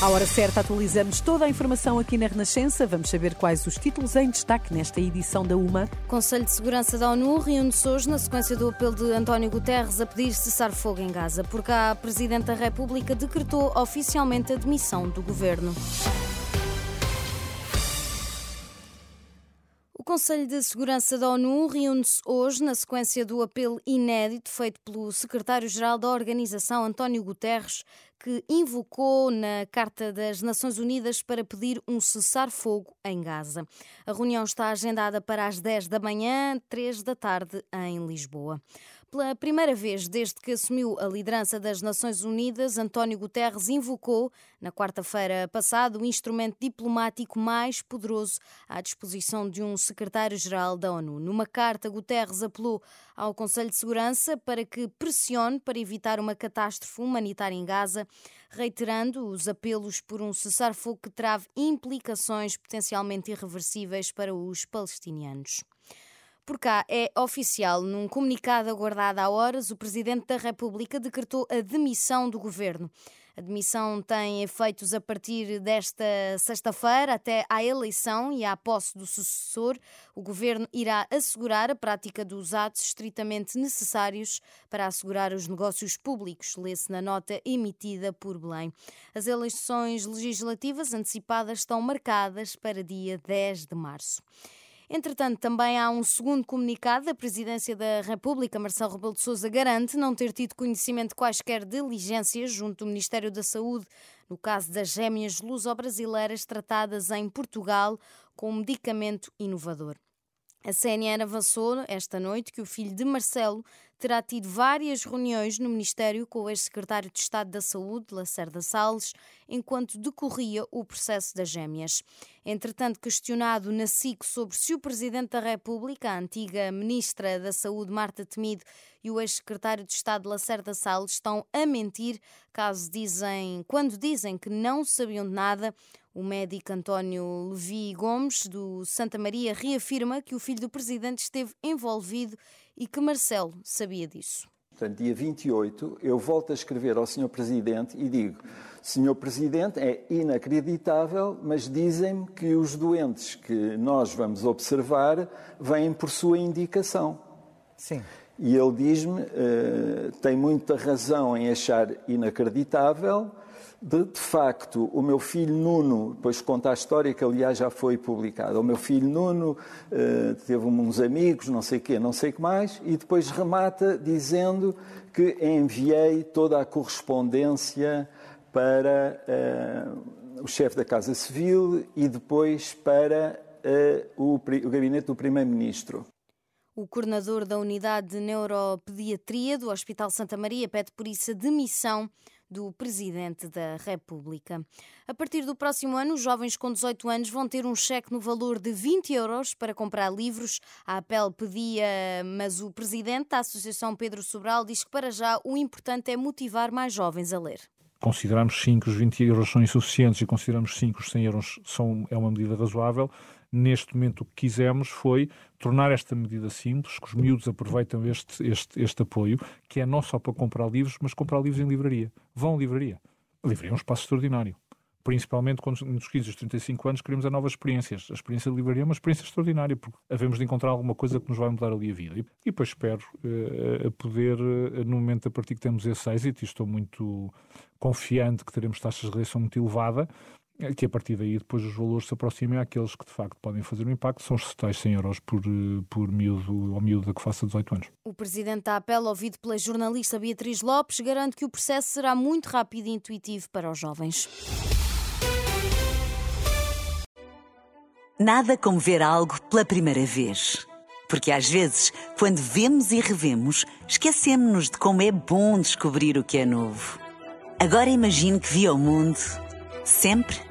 À hora certa, atualizamos toda a informação aqui na Renascença. Vamos saber quais os títulos em destaque nesta edição da UMA. Conselho de Segurança da ONU reúne-se hoje na sequência do apelo de António Guterres a pedir cessar fogo em Gaza, porque a Presidente da República decretou oficialmente a demissão do governo. Conselho de Segurança da ONU reúne-se hoje na sequência do apelo inédito feito pelo secretário-geral da organização, António Guterres, que invocou na Carta das Nações Unidas para pedir um cessar-fogo em Gaza. A reunião está agendada para as 10 da manhã, 3 da tarde, em Lisboa. Pela primeira vez desde que assumiu a liderança das Nações Unidas, António Guterres invocou, na quarta-feira passada, o instrumento diplomático mais poderoso à disposição de um secretário-geral da ONU. Numa carta, Guterres apelou ao Conselho de Segurança para que pressione para evitar uma catástrofe humanitária em Gaza, reiterando os apelos por um cessar-fogo que trave implicações potencialmente irreversíveis para os palestinianos. Por cá é oficial, num comunicado aguardado há horas, o Presidente da República decretou a demissão do governo. A demissão tem efeitos a partir desta sexta-feira até à eleição e à posse do sucessor. O governo irá assegurar a prática dos atos estritamente necessários para assegurar os negócios públicos, lê-se na nota emitida por Belém. As eleições legislativas antecipadas estão marcadas para dia 10 de março. Entretanto, também há um segundo comunicado da Presidência da República. Marcelo Rebelo de Sousa garante não ter tido conhecimento de quaisquer diligências junto do Ministério da Saúde no caso das gêmeas luso-brasileiras tratadas em Portugal com um medicamento inovador. A CNN avançou esta noite que o filho de Marcelo terá tido várias reuniões no Ministério com o ex-secretário de Estado da Saúde, Lacerda Salles, enquanto decorria o processo das gêmeas. Entretanto, questionado na SIC sobre se o Presidente da República, a antiga Ministra da Saúde, Marta Temido, e o ex-secretário de Estado, Lacerda Salles, estão a mentir caso dizem, quando dizem que não sabiam de nada, o médico António Levi Gomes, do Santa Maria, reafirma que o filho do presidente esteve envolvido e que Marcelo sabia disso. Portanto, dia 28, eu volto a escrever ao Sr. Presidente e digo: Sr. Presidente, é inacreditável, mas dizem-me que os doentes que nós vamos observar vêm por sua indicação. Sim. E ele diz-me: uh, tem muita razão em achar inacreditável de, de, facto, o meu filho Nuno, depois conta a história que, aliás, já foi publicada. O meu filho Nuno uh, teve uns amigos, não sei quê, não sei o que mais, e depois remata dizendo que enviei toda a correspondência para uh, o chefe da Casa Civil e depois para uh, o, o gabinete do Primeiro-Ministro. O coordenador da Unidade de Neuropediatria do Hospital Santa Maria pede por isso a demissão do Presidente da República. A partir do próximo ano, os jovens com 18 anos vão ter um cheque no valor de 20 euros para comprar livros. A APEL pedia, mas o Presidente da Associação Pedro Sobral diz que para já o importante é motivar mais jovens a ler consideramos sim que os 20 euros são insuficientes e consideramos sim que os 100 euros são, é uma medida razoável, neste momento o que quisemos foi tornar esta medida simples, que os miúdos aproveitam este, este, este apoio, que é não só para comprar livros, mas comprar livros em livraria. Vão à livraria. A livraria é um espaço extraordinário. Principalmente quando nos 15 e 35 anos queremos a novas experiências. A experiência de livraria é uma experiência extraordinária, porque havemos de encontrar alguma coisa que nos vai mudar ali a vida. E, e depois espero uh, poder, uh, no momento a partir que temos esse êxito, e estou muito confiante que teremos taxas de reação muito elevada, é que a partir daí depois os valores se aproximem àqueles que de facto podem fazer um impacto, são os tais 100 euros por, por miúdo ou miúda que faça 18 anos. O Presidente da APEL, ouvido pela jornalista Beatriz Lopes, garante que o processo será muito rápido e intuitivo para os jovens. Nada como ver algo pela primeira vez. Porque às vezes, quando vemos e revemos, esquecemos-nos de como é bom descobrir o que é novo. Agora imagine que viu o mundo sempre